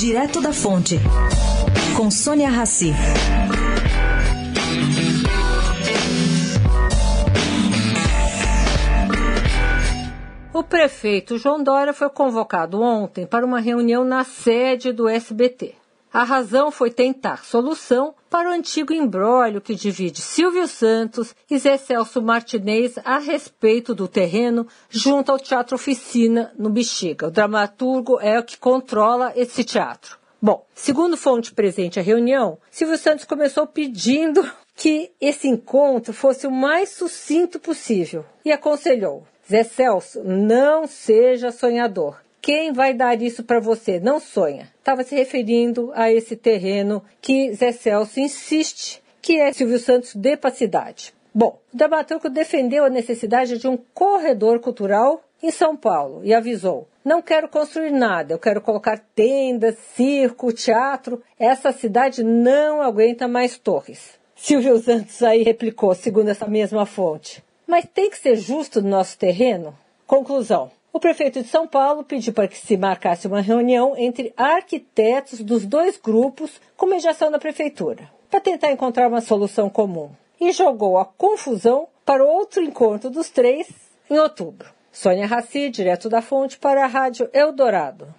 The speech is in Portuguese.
Direto da Fonte, com Sônia Rassi. O prefeito João Dória foi convocado ontem para uma reunião na sede do SBT. A razão foi tentar solução para o antigo embrólio que divide Silvio Santos e Zé Celso Martinez a respeito do terreno junto ao Teatro Oficina, no Bexiga. O dramaturgo é o que controla esse teatro. Bom, segundo fonte presente à reunião, Silvio Santos começou pedindo que esse encontro fosse o mais sucinto possível e aconselhou: Zé Celso, não seja sonhador. Quem vai dar isso para você? Não sonha. Estava se referindo a esse terreno que Zé Celso insiste que é Silvio Santos dê para a cidade. Bom, o dramaturgo defendeu a necessidade de um corredor cultural em São Paulo e avisou: não quero construir nada, eu quero colocar tendas, circo, teatro. Essa cidade não aguenta mais torres. Silvio Santos aí replicou, segundo essa mesma fonte. Mas tem que ser justo no nosso terreno? Conclusão. O prefeito de São Paulo pediu para que se marcasse uma reunião entre arquitetos dos dois grupos com mediação da prefeitura, para tentar encontrar uma solução comum. E jogou a confusão para outro encontro dos três em outubro. Sônia Raci, direto da fonte, para a Rádio Eldorado.